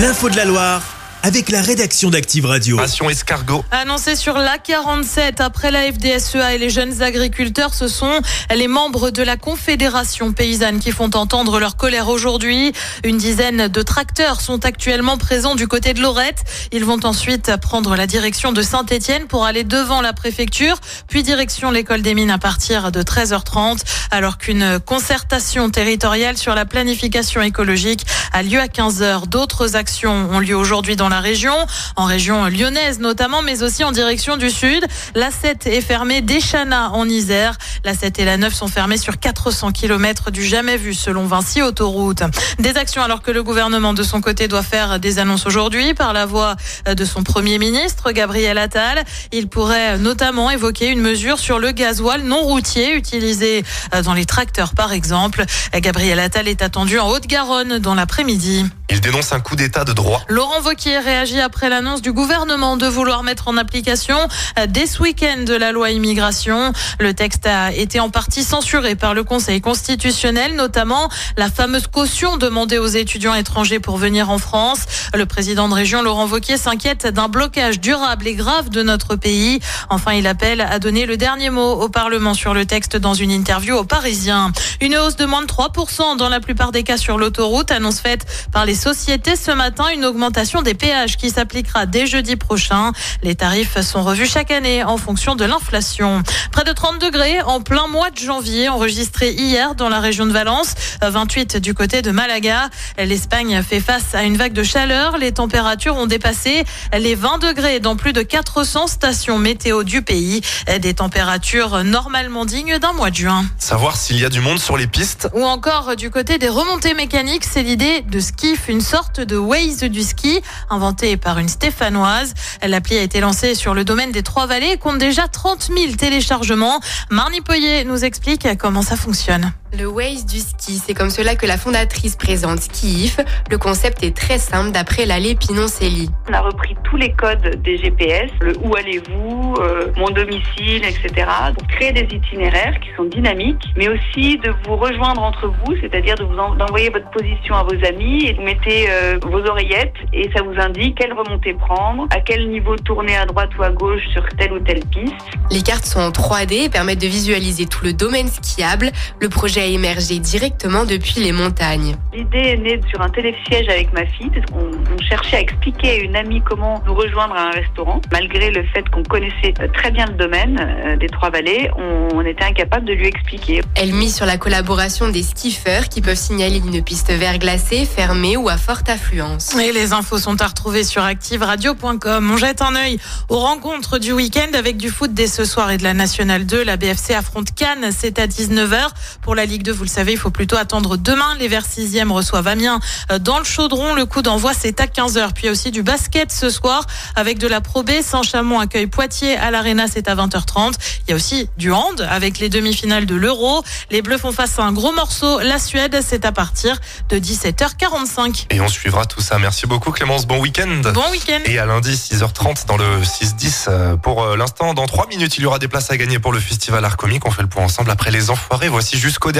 L'info de la Loire avec la rédaction d'Active Radio. Passion escargot. Annoncé sur l'A47 après la FDSEA et les jeunes agriculteurs, ce sont les membres de la Confédération paysanne qui font entendre leur colère aujourd'hui. Une dizaine de tracteurs sont actuellement présents du côté de Lorette. Ils vont ensuite prendre la direction de Saint-Étienne pour aller devant la préfecture, puis direction l'école des mines à partir de 13h30, alors qu'une concertation territoriale sur la planification écologique a lieu à 15h. D'autres actions ont lieu aujourd'hui dans la région, en région lyonnaise notamment, mais aussi en direction du sud. La 7 est fermée d'Echana en Isère. La 7 et la 9 sont fermées sur 400 km du jamais vu selon Vinci Autoroute. Des actions alors que le gouvernement de son côté doit faire des annonces aujourd'hui par la voix de son premier ministre Gabriel Attal. Il pourrait notamment évoquer une mesure sur le gasoil non routier utilisé dans les tracteurs par exemple. Gabriel Attal est attendu en Haute-Garonne dans l'après-midi. Il dénonce un coup d'état de droit. Laurent Wauquiez réagit après l'annonce du gouvernement de vouloir mettre en application euh, dès ce week-end de la loi immigration. Le texte a été en partie censuré par le Conseil constitutionnel, notamment la fameuse caution demandée aux étudiants étrangers pour venir en France. Le président de région, Laurent Wauquiez, s'inquiète d'un blocage durable et grave de notre pays. Enfin, il appelle à donner le dernier mot au Parlement sur le texte dans une interview aux Parisiens. Une hausse de moins de 3% dans la plupart des cas sur l'autoroute, annonce faite par les sociétés ce matin, une augmentation des péages qui s'appliquera dès jeudi prochain. Les tarifs sont revus chaque année en fonction de l'inflation. Près de 30 degrés en plein mois de janvier, enregistré hier dans la région de Valence, 28 du côté de Malaga. L'Espagne fait face à une vague de chaleur. Les températures ont dépassé les 20 degrés dans plus de 400 stations météo du pays. Des températures normalement dignes d'un mois de juin. Savoir s'il y a du monde sur les pistes? Ou encore du côté des remontées mécaniques, c'est l'idée de Skiff, une sorte de Waze du ski inventée par une stéphanoise. L'appli a été lancée sur le domaine des Trois-Vallées compte déjà 30 000 téléchargements. Marnie Poyer nous explique comment ça fonctionne. Le Waze du ski, c'est comme cela que la fondatrice présente Skif. Le concept est très simple d'après l'allée Pinoncelli. On a repris tous les codes des GPS, le où allez-vous, euh, mon domicile, etc. pour créer des itinéraires qui sont dynamiques, mais aussi de vous rejoindre entre vous, c'est-à-dire de vous envoyer votre position à vos amis et vous mettez euh, vos oreillettes et ça vous indique quelle remontée prendre, à quel niveau tourner à droite ou à gauche sur telle ou telle piste. Les cartes sont en 3D et permettent de visualiser tout le domaine skiable. Le projet a émergé directement depuis les montagnes. L'idée est née sur un télésiège avec ma fille, parce qu'on on cherchait à expliquer à une amie comment nous rejoindre à un restaurant. Malgré le fait qu'on connaissait très bien le domaine euh, des Trois-Vallées, on, on était incapable de lui expliquer. Elle mise sur la collaboration des skiffeurs qui peuvent signaler une piste verglacée, fermée ou à forte affluence. Et les infos sont à retrouver sur activeradio.com. On jette un œil aux rencontres du week-end avec du foot dès ce soir et de la Nationale 2. La BFC affronte Cannes, c'est à 19h. Pour la Ligue 2, vous le savez, il faut plutôt attendre demain. Les Verts 6e reçoivent Amiens euh, dans le chaudron. Le coup d'envoi, c'est à 15h. Puis il y a aussi du basket ce soir avec de la Pro B. Saint-Chamond accueille Poitiers à l'Arena, c'est à 20h30. Il y a aussi du hand avec les demi-finales de l'Euro. Les Bleus font face à un gros morceau. La Suède, c'est à partir de 17h45. Et on suivra tout ça. Merci beaucoup Clémence. Bon week-end. Bon week-end. Et à lundi 6h30 dans le 6-10. euh, Pour euh, l'instant, dans 3 minutes, il y aura des places à gagner pour le festival Art Comique. On fait le point ensemble après les enfoirés. Voici jusqu'au dernier.